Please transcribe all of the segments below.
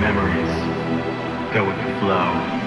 memories go with the flow.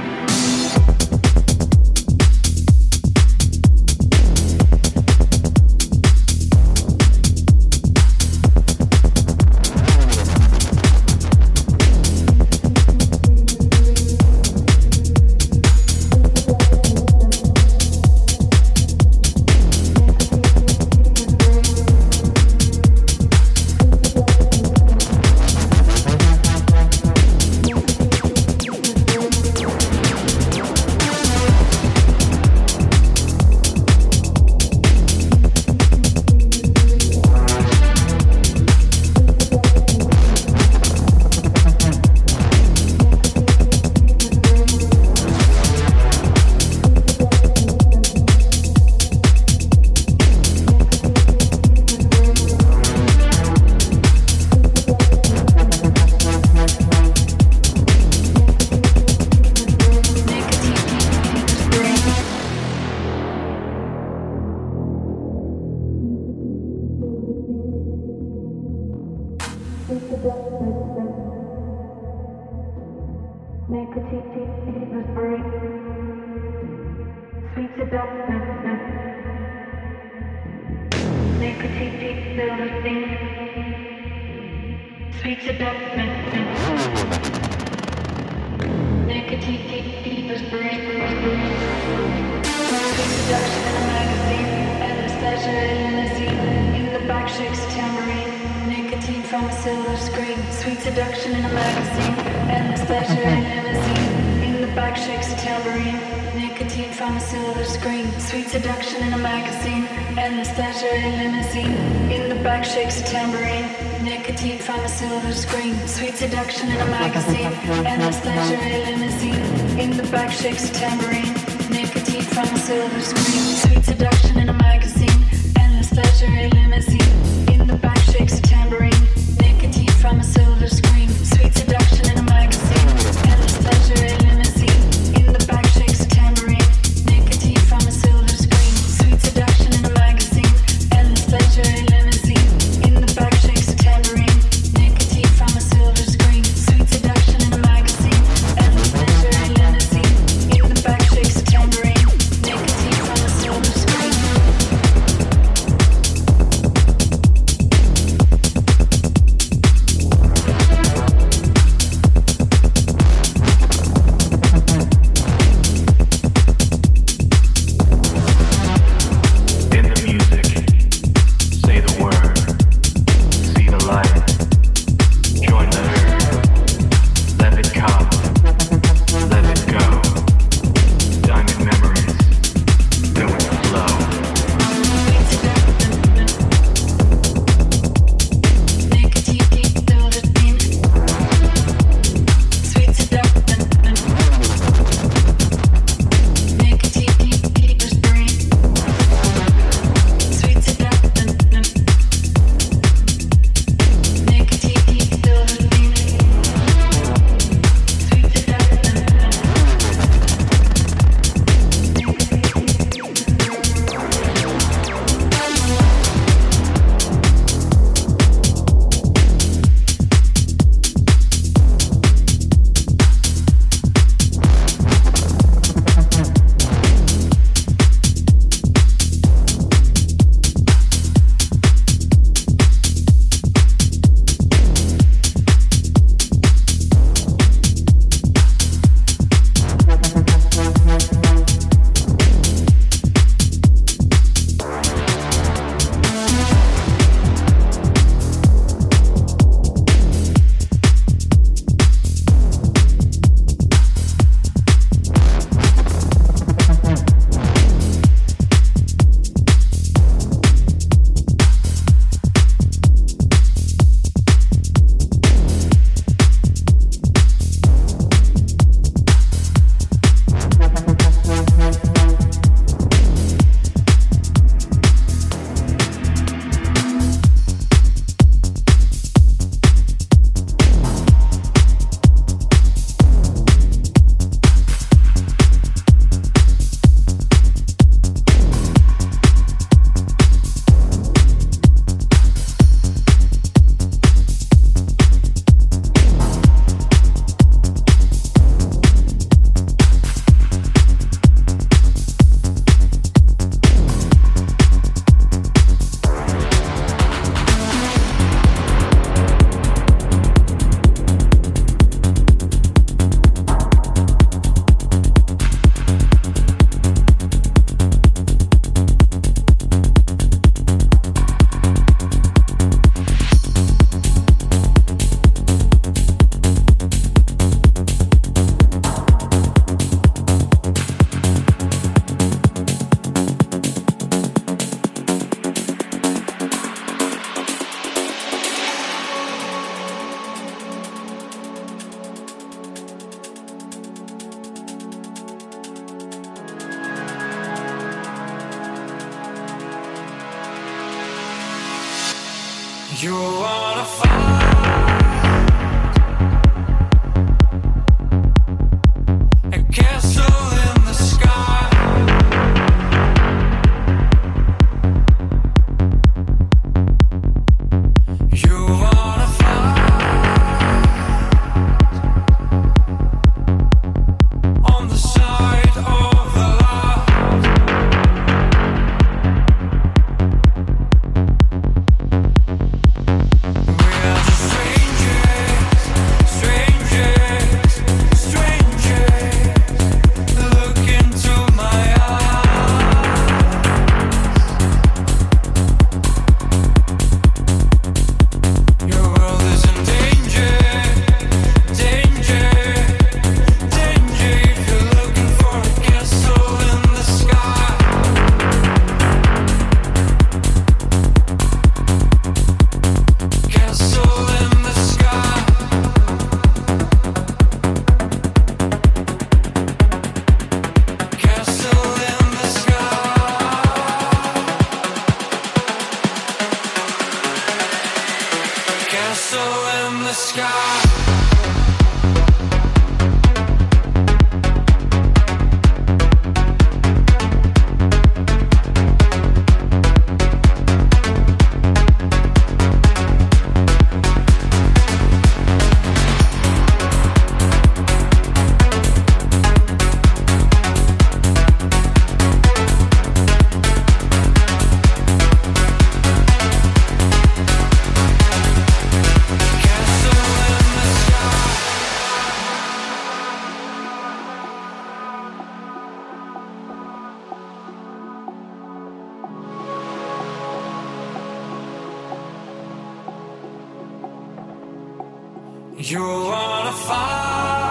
You wanna fight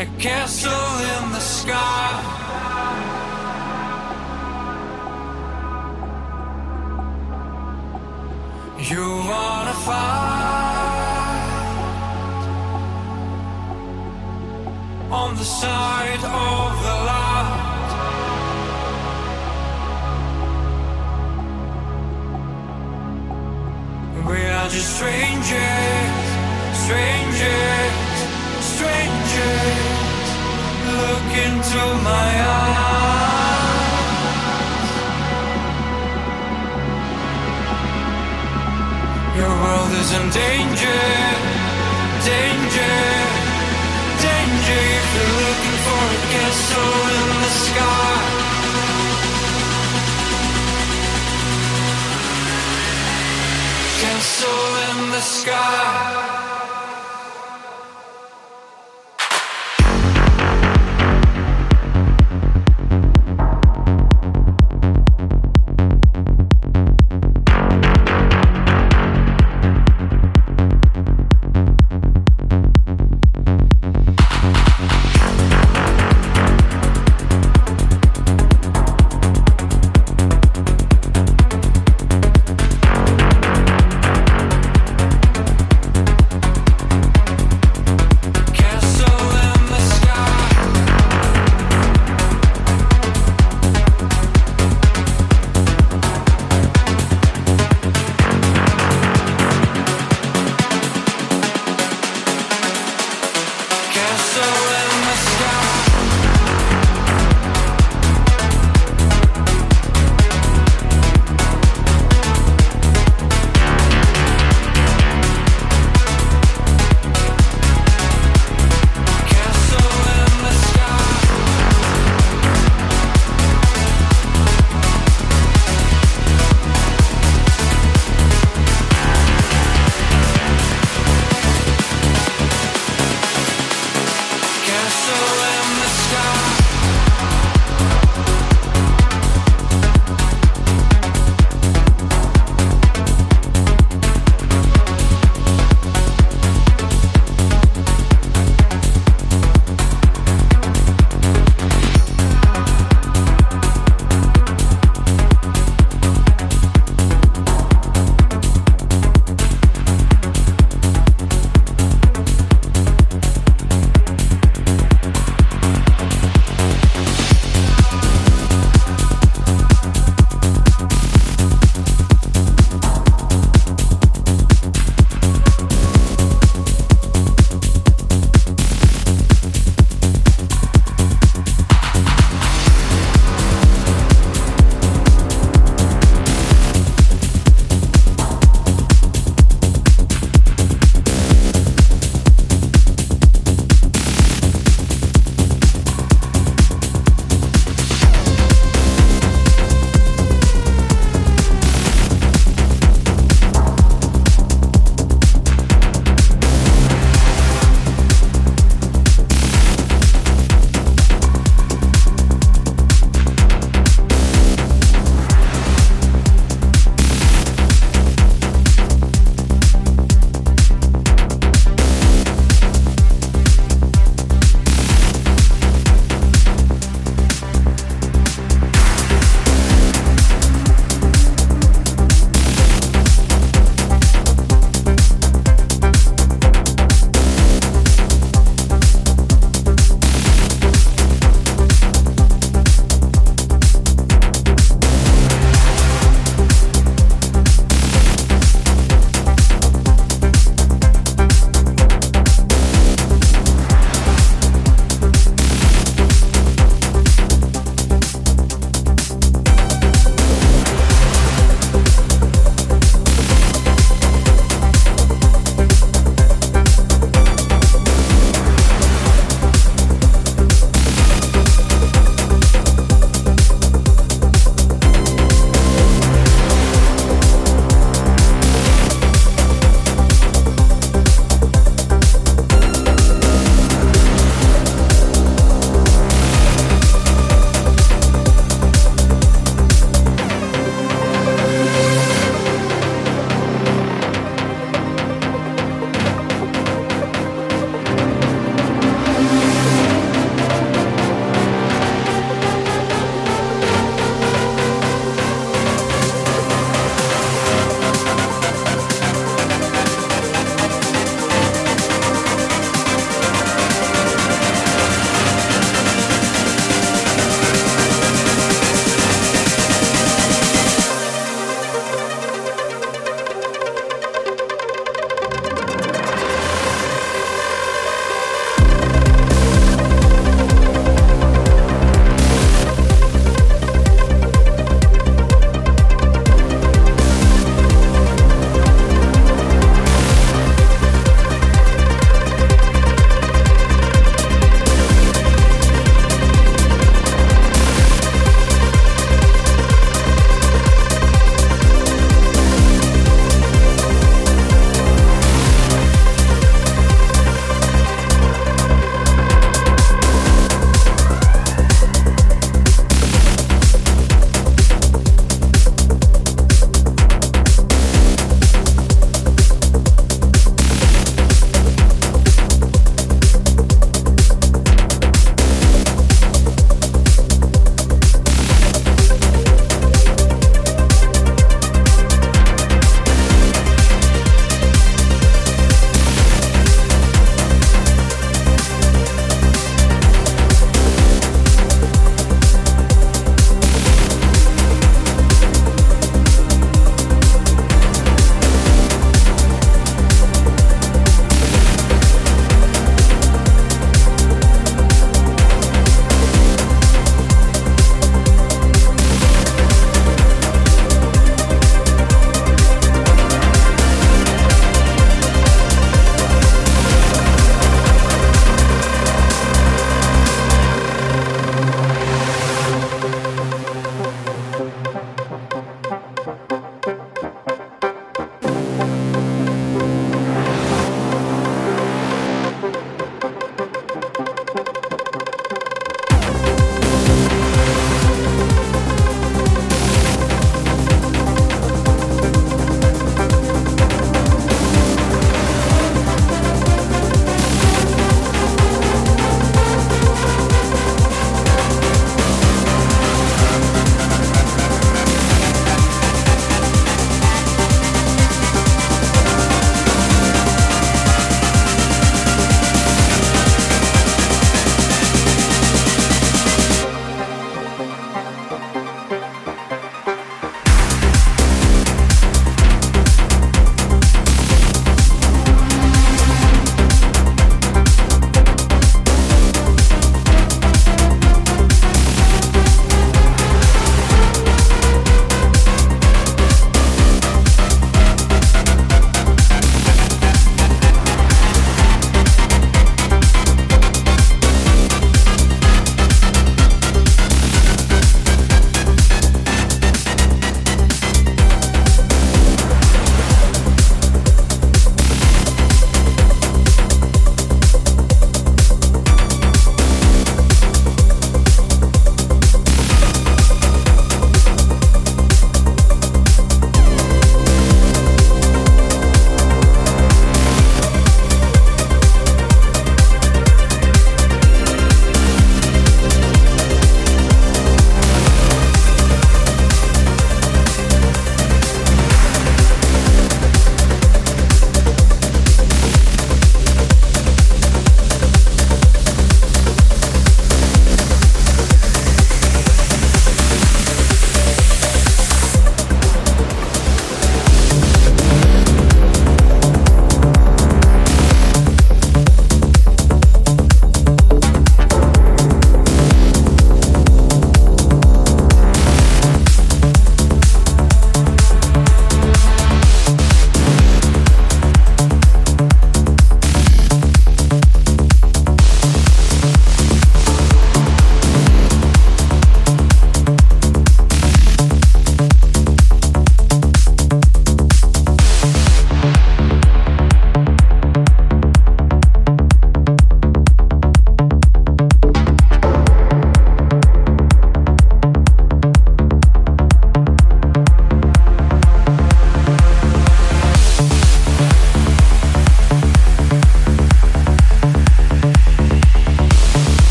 a castle in the sky. You wanna fight on the side of the light. We are just strangers, strangers, strangers. Look into my eyes. Your world is in danger, danger, danger. If you're looking for a castle in the sky. soul in the sky.